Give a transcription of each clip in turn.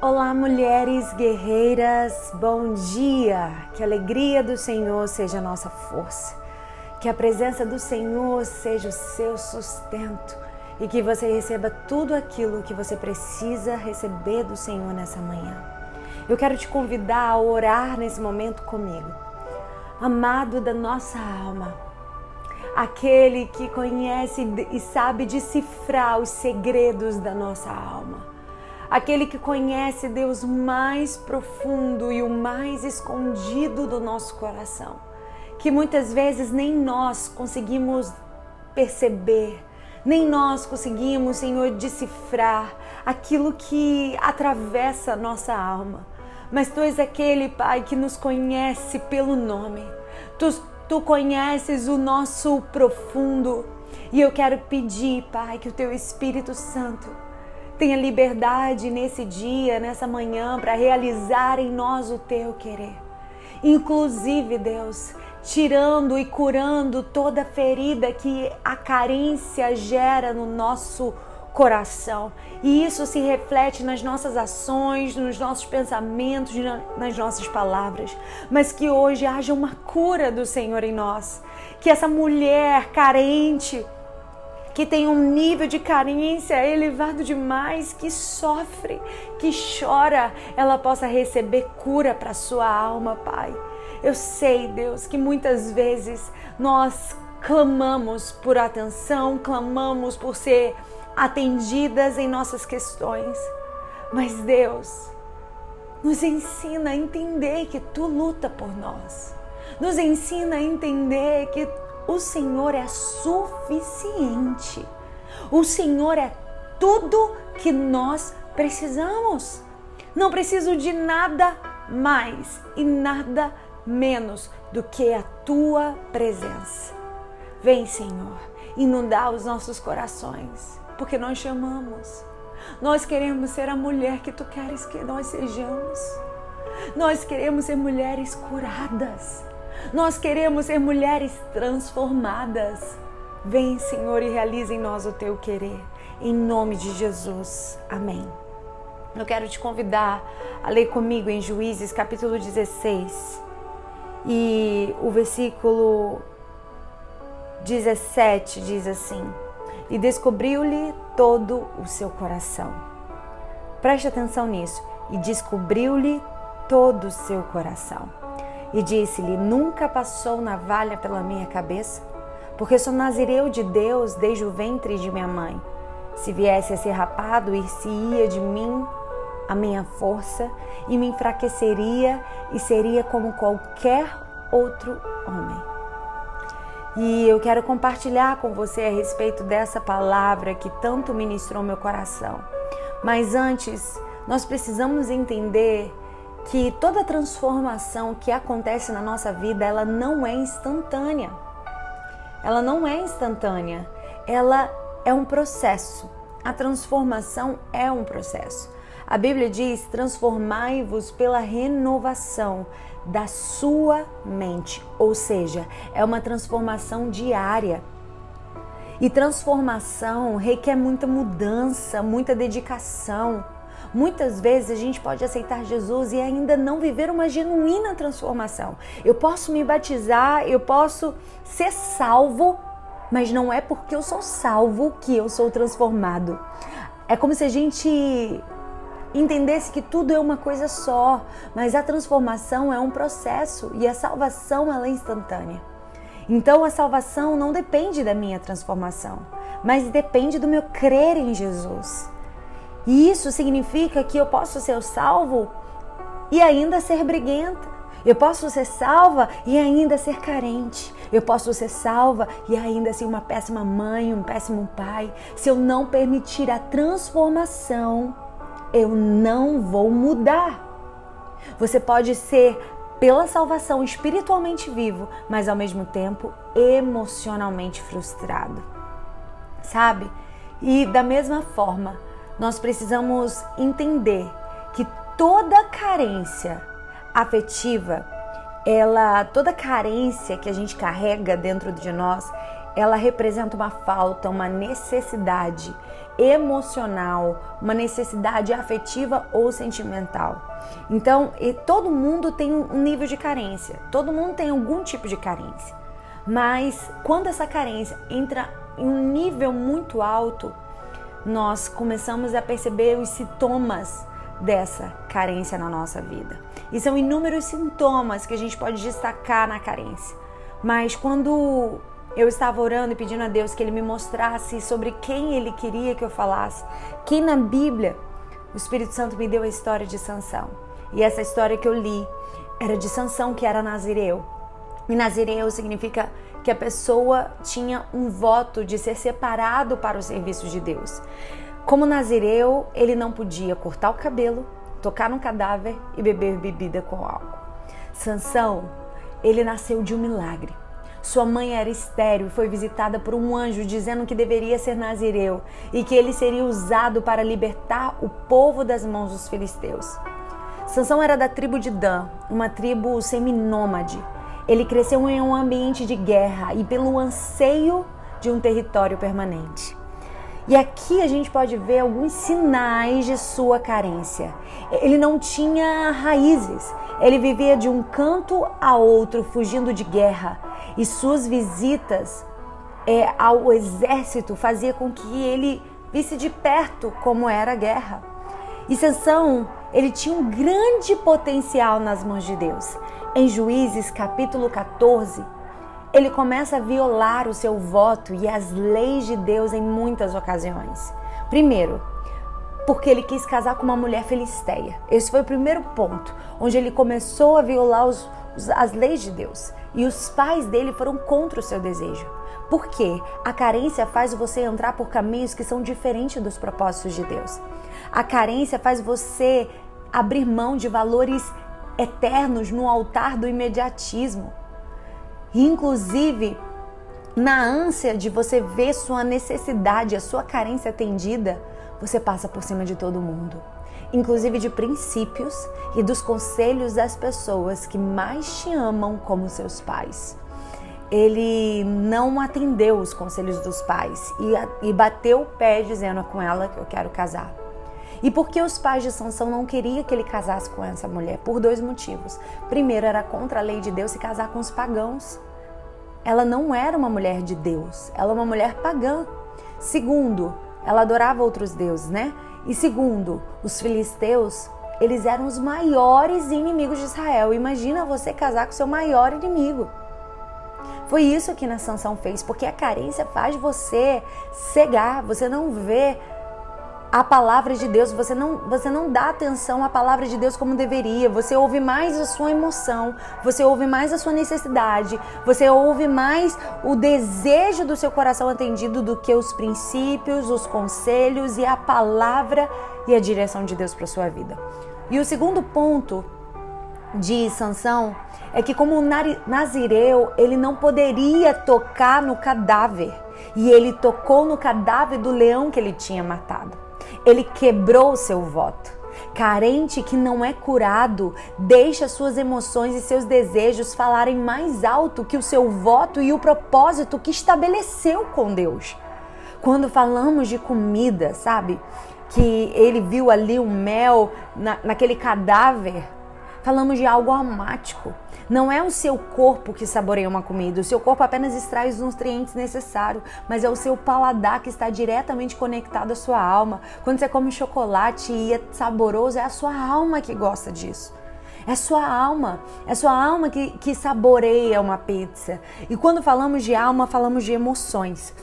Olá, mulheres guerreiras, bom dia! Que a alegria do Senhor seja a nossa força, que a presença do Senhor seja o seu sustento e que você receba tudo aquilo que você precisa receber do Senhor nessa manhã. Eu quero te convidar a orar nesse momento comigo. Amado da nossa alma, aquele que conhece e sabe decifrar os segredos da nossa alma aquele que conhece Deus mais profundo e o mais escondido do nosso coração, que muitas vezes nem nós conseguimos perceber, nem nós conseguimos, Senhor, decifrar aquilo que atravessa nossa alma. Mas tu és aquele, Pai, que nos conhece pelo nome. Tu, tu conheces o nosso profundo. E eu quero pedir, Pai, que o teu Espírito Santo Tenha liberdade nesse dia, nessa manhã, para realizar em nós o teu querer. Inclusive, Deus, tirando e curando toda ferida que a carência gera no nosso coração. E isso se reflete nas nossas ações, nos nossos pensamentos, nas nossas palavras. Mas que hoje haja uma cura do Senhor em nós. Que essa mulher carente, que tem um nível de carência elevado demais, que sofre, que chora, ela possa receber cura para sua alma, Pai. Eu sei, Deus, que muitas vezes nós clamamos por atenção, clamamos por ser atendidas em nossas questões. Mas Deus, nos ensina a entender que tu luta por nós. Nos ensina a entender que o Senhor é suficiente. O Senhor é tudo que nós precisamos. Não preciso de nada mais e nada menos do que a tua presença. Vem, Senhor, inundar os nossos corações, porque nós chamamos. Nós queremos ser a mulher que tu queres que nós sejamos. Nós queremos ser mulheres curadas. Nós queremos ser mulheres transformadas. Vem, Senhor, e realize em nós o teu querer. Em nome de Jesus. Amém. Eu quero te convidar a ler comigo em Juízes, capítulo 16. E o versículo 17 diz assim: E descobriu-lhe todo o seu coração. Preste atenção nisso. E descobriu-lhe todo o seu coração e disse-lhe: Nunca passou navalha pela minha cabeça, porque sou nazireu de Deus desde o ventre de minha mãe. Se viesse a ser rapado, ir-se-ia de mim a minha força e me enfraqueceria e seria como qualquer outro homem. E eu quero compartilhar com você a respeito dessa palavra que tanto ministrou meu coração. Mas antes, nós precisamos entender que toda transformação que acontece na nossa vida, ela não é instantânea. Ela não é instantânea. Ela é um processo. A transformação é um processo. A Bíblia diz: transformai-vos pela renovação da sua mente, ou seja, é uma transformação diária. E transformação requer muita mudança, muita dedicação. Muitas vezes a gente pode aceitar Jesus e ainda não viver uma genuína transformação. Eu posso me batizar, eu posso ser salvo, mas não é porque eu sou salvo que eu sou transformado. É como se a gente entendesse que tudo é uma coisa só, mas a transformação é um processo e a salvação ela é instantânea. Então a salvação não depende da minha transformação, mas depende do meu crer em Jesus. E isso significa que eu posso ser salvo e ainda ser briguenta. Eu posso ser salva e ainda ser carente. Eu posso ser salva e ainda ser uma péssima mãe, um péssimo pai. Se eu não permitir a transformação, eu não vou mudar. Você pode ser pela salvação espiritualmente vivo, mas ao mesmo tempo emocionalmente frustrado. Sabe? E da mesma forma, nós precisamos entender que toda carência afetiva, ela, toda carência que a gente carrega dentro de nós, ela representa uma falta, uma necessidade emocional, uma necessidade afetiva ou sentimental. Então, todo mundo tem um nível de carência, todo mundo tem algum tipo de carência. Mas quando essa carência entra em um nível muito alto, nós começamos a perceber os sintomas dessa carência na nossa vida. E são inúmeros sintomas que a gente pode destacar na carência. Mas quando eu estava orando e pedindo a Deus que Ele me mostrasse sobre quem Ele queria que eu falasse, quem na Bíblia, o Espírito Santo me deu a história de Sansão. E essa história que eu li era de Sansão, que era nazireu. E nazireu significa que a pessoa tinha um voto de ser separado para o serviço de Deus. Como nazireu, ele não podia cortar o cabelo, tocar no cadáver e beber bebida com álcool. Sansão, ele nasceu de um milagre. Sua mãe era estéril e foi visitada por um anjo dizendo que deveria ser nazireu e que ele seria usado para libertar o povo das mãos dos filisteus. Sansão era da tribo de Dan, uma tribo seminômade. Ele cresceu em um ambiente de guerra e pelo anseio de um território permanente. E aqui a gente pode ver alguns sinais de sua carência. Ele não tinha raízes, ele vivia de um canto a outro, fugindo de guerra, e suas visitas é, ao exército fazia com que ele visse de perto como era a guerra. E Sansão, ele tinha um grande potencial nas mãos de Deus. Em Juízes capítulo 14, ele começa a violar o seu voto e as leis de Deus em muitas ocasiões. Primeiro, porque ele quis casar com uma mulher filisteia. Esse foi o primeiro ponto, onde ele começou a violar os, as leis de Deus. E os pais dele foram contra o seu desejo. Porque a carência faz você entrar por caminhos que são diferentes dos propósitos de Deus. A carência faz você abrir mão de valores eternos no altar do imediatismo. Inclusive, na ânsia de você ver sua necessidade, a sua carência atendida, você passa por cima de todo mundo, inclusive de princípios e dos conselhos das pessoas que mais te amam como seus pais. Ele não atendeu os conselhos dos pais e, bateu o pé dizendo com ela que eu quero casar. E por que os pais de Sansão não queriam que ele casasse com essa mulher? Por dois motivos. Primeiro, era contra a lei de Deus se casar com os pagãos. Ela não era uma mulher de Deus, ela é uma mulher pagã. Segundo, ela adorava outros deuses, né? E segundo, os filisteus, eles eram os maiores inimigos de Israel. Imagina você casar com seu maior inimigo. Foi isso que na Sansão fez, porque a carência faz você cegar, você não vê a palavra de Deus, você não, você não dá atenção à palavra de Deus como deveria, você ouve mais a sua emoção, você ouve mais a sua necessidade, você ouve mais o desejo do seu coração atendido do que os princípios, os conselhos e a palavra e a direção de Deus para sua vida. E o segundo ponto de Sansão é que como nazireu, ele não poderia tocar no cadáver, e ele tocou no cadáver do leão que ele tinha matado. Ele quebrou o seu voto. Carente que não é curado, deixa suas emoções e seus desejos falarem mais alto que o seu voto e o propósito que estabeleceu com Deus. Quando falamos de comida, sabe? Que ele viu ali o mel na, naquele cadáver, falamos de algo aromático. Não é o seu corpo que saboreia uma comida, o seu corpo apenas extrai os nutrientes necessários, mas é o seu paladar que está diretamente conectado à sua alma. Quando você come chocolate e é saboroso, é a sua alma que gosta disso. É sua alma, é sua alma que, que saboreia uma pizza. E quando falamos de alma, falamos de emoções.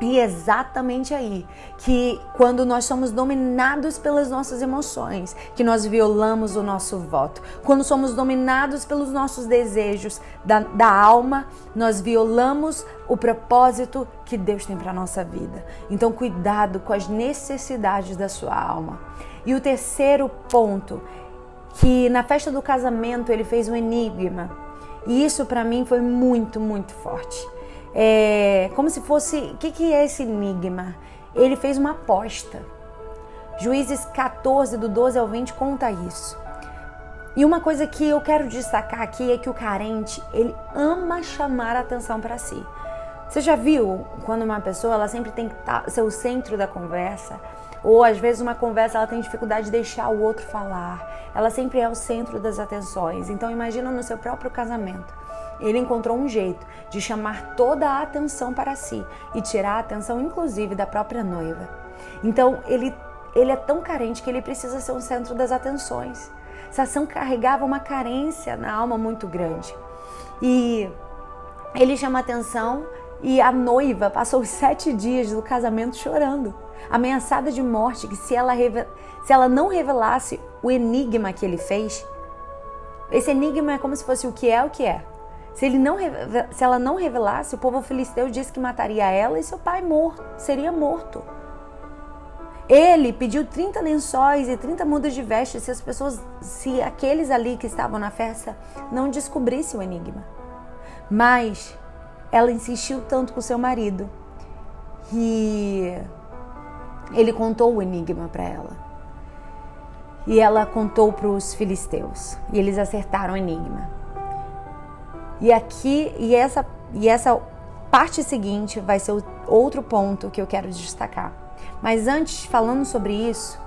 E exatamente aí que, quando nós somos dominados pelas nossas emoções, que nós violamos o nosso voto. Quando somos dominados pelos nossos desejos da, da alma, nós violamos o propósito que Deus tem para nossa vida. Então, cuidado com as necessidades da sua alma. E o terceiro ponto, que na festa do casamento ele fez um enigma. E isso para mim foi muito, muito forte é, como se fosse. O que, que é esse enigma? Ele fez uma aposta. Juízes 14, do 12 ao 20, conta isso. E uma coisa que eu quero destacar aqui é que o carente, ele ama chamar a atenção para si. Você já viu quando uma pessoa ela sempre tem que tá, ser o centro da conversa? Ou às vezes uma conversa ela tem dificuldade de deixar o outro falar. Ela sempre é o centro das atenções. Então imagina no seu próprio casamento. Ele encontrou um jeito de chamar toda a atenção para si e tirar a atenção inclusive da própria noiva. Então ele ele é tão carente que ele precisa ser o centro das atenções. Sansão carregava uma carência na alma muito grande. E ele chama atenção e a noiva passou os sete dias do casamento chorando ameaçada de morte, que se ela, se ela não revelasse o enigma que ele fez, esse enigma é como se fosse o que é o que é. Se, ele não, se ela não revelasse, o povo filisteu disse que mataria ela e seu pai morto, seria morto. Ele pediu 30 lençóis e 30 mudas de vestes se as pessoas, se aqueles ali que estavam na festa não descobrissem o enigma. Mas ela insistiu tanto com seu marido e ele contou o enigma para ela. E ela contou para os filisteus. E eles acertaram o enigma. E aqui, e essa, e essa parte seguinte vai ser outro ponto que eu quero destacar. Mas antes, falando sobre isso,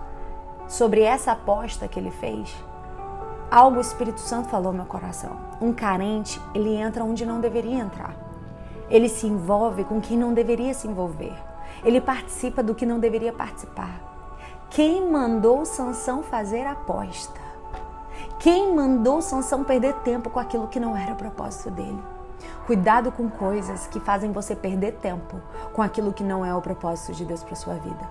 sobre essa aposta que ele fez, algo o Espírito Santo falou no meu coração. Um carente, ele entra onde não deveria entrar. Ele se envolve com quem não deveria se envolver. Ele participa do que não deveria participar. Quem mandou Sansão fazer a aposta? Quem mandou Sansão perder tempo com aquilo que não era o propósito dele? Cuidado com coisas que fazem você perder tempo com aquilo que não é o propósito de Deus para sua vida.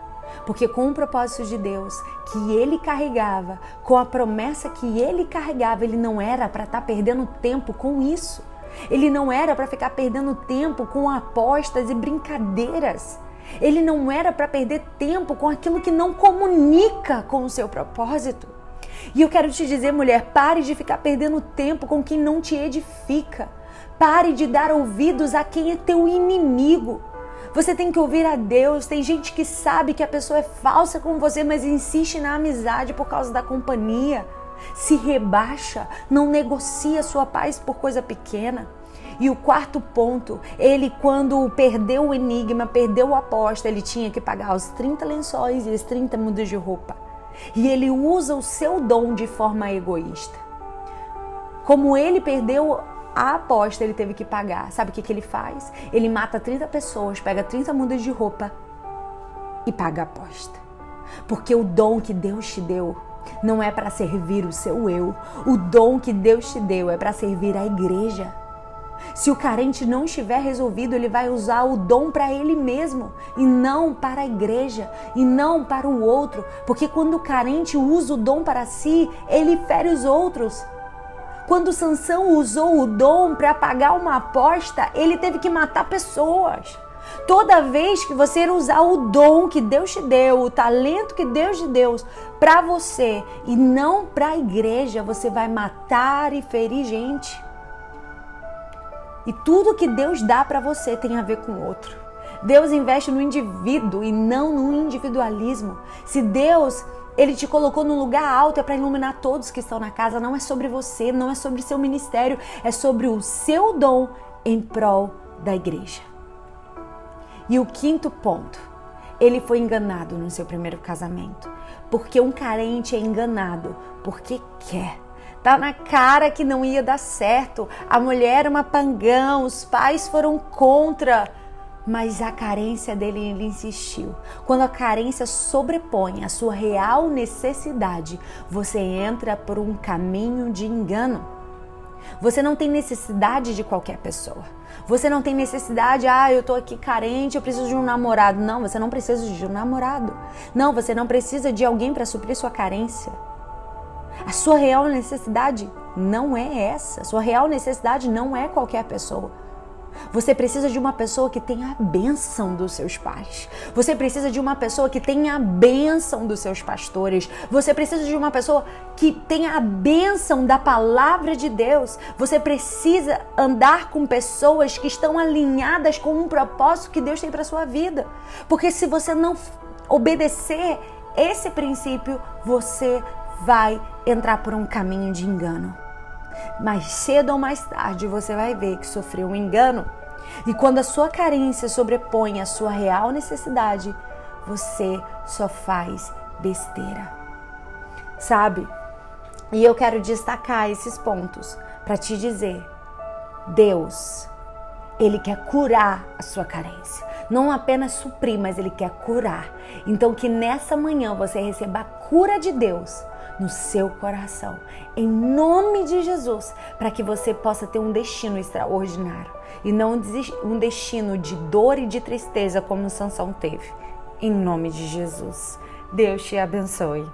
Porque com o propósito de Deus que ele carregava, com a promessa que ele carregava, ele não era para estar tá perdendo tempo com isso. Ele não era para ficar perdendo tempo com apostas e brincadeiras. Ele não era para perder tempo com aquilo que não comunica com o seu propósito. E eu quero te dizer, mulher, pare de ficar perdendo tempo com quem não te edifica. Pare de dar ouvidos a quem é teu inimigo. Você tem que ouvir a Deus. Tem gente que sabe que a pessoa é falsa com você, mas insiste na amizade por causa da companhia. Se rebaixa, não negocia sua paz por coisa pequena. E o quarto ponto, ele quando perdeu o enigma, perdeu o aposta, ele tinha que pagar os 30 lençóis e as 30 mudas de roupa. E ele usa o seu dom de forma egoísta. Como ele perdeu a aposta, ele teve que pagar. Sabe o que, que ele faz? Ele mata 30 pessoas, pega 30 mudas de roupa e paga a aposta. Porque o dom que Deus te deu não é para servir o seu eu. O dom que Deus te deu é para servir a igreja. Se o carente não estiver resolvido, ele vai usar o dom para ele mesmo e não para a igreja e não para o outro, porque quando o carente usa o dom para si, ele fere os outros. Quando Sansão usou o dom para pagar uma aposta, ele teve que matar pessoas. Toda vez que você usar o dom que Deus te deu, o talento que Deus te deu para você e não para a igreja, você vai matar e ferir gente. E tudo que Deus dá para você tem a ver com o outro. Deus investe no indivíduo e não no individualismo. Se Deus ele te colocou num lugar alto é para iluminar todos que estão na casa, não é sobre você, não é sobre seu ministério, é sobre o seu dom em prol da igreja. E o quinto ponto, ele foi enganado no seu primeiro casamento, porque um carente é enganado porque quer Tá na cara que não ia dar certo. A mulher era uma pangão, os pais foram contra. Mas a carência dele ele insistiu. Quando a carência sobrepõe a sua real necessidade, você entra por um caminho de engano. Você não tem necessidade de qualquer pessoa. Você não tem necessidade, ah, eu tô aqui carente, eu preciso de um namorado. Não, você não precisa de um namorado. Não, você não precisa de alguém para suprir sua carência. A sua real necessidade não é essa. A sua real necessidade não é qualquer pessoa. Você precisa de uma pessoa que tenha a bênção dos seus pais. Você precisa de uma pessoa que tenha a bênção dos seus pastores. Você precisa de uma pessoa que tenha a bênção da palavra de Deus. Você precisa andar com pessoas que estão alinhadas com um propósito que Deus tem para sua vida. Porque se você não obedecer esse princípio, você vai entrar por um caminho de engano. Mais cedo ou mais tarde você vai ver que sofreu um engano E quando a sua carência sobrepõe a sua real necessidade, você só faz besteira. Sabe? E eu quero destacar esses pontos para te dizer: Deus, Ele quer curar a sua carência. Não apenas suprir, mas Ele quer curar. Então, que nessa manhã você receba a cura de Deus no seu coração, em nome de Jesus, para que você possa ter um destino extraordinário e não um destino de dor e de tristeza como Sansão teve. Em nome de Jesus. Deus te abençoe.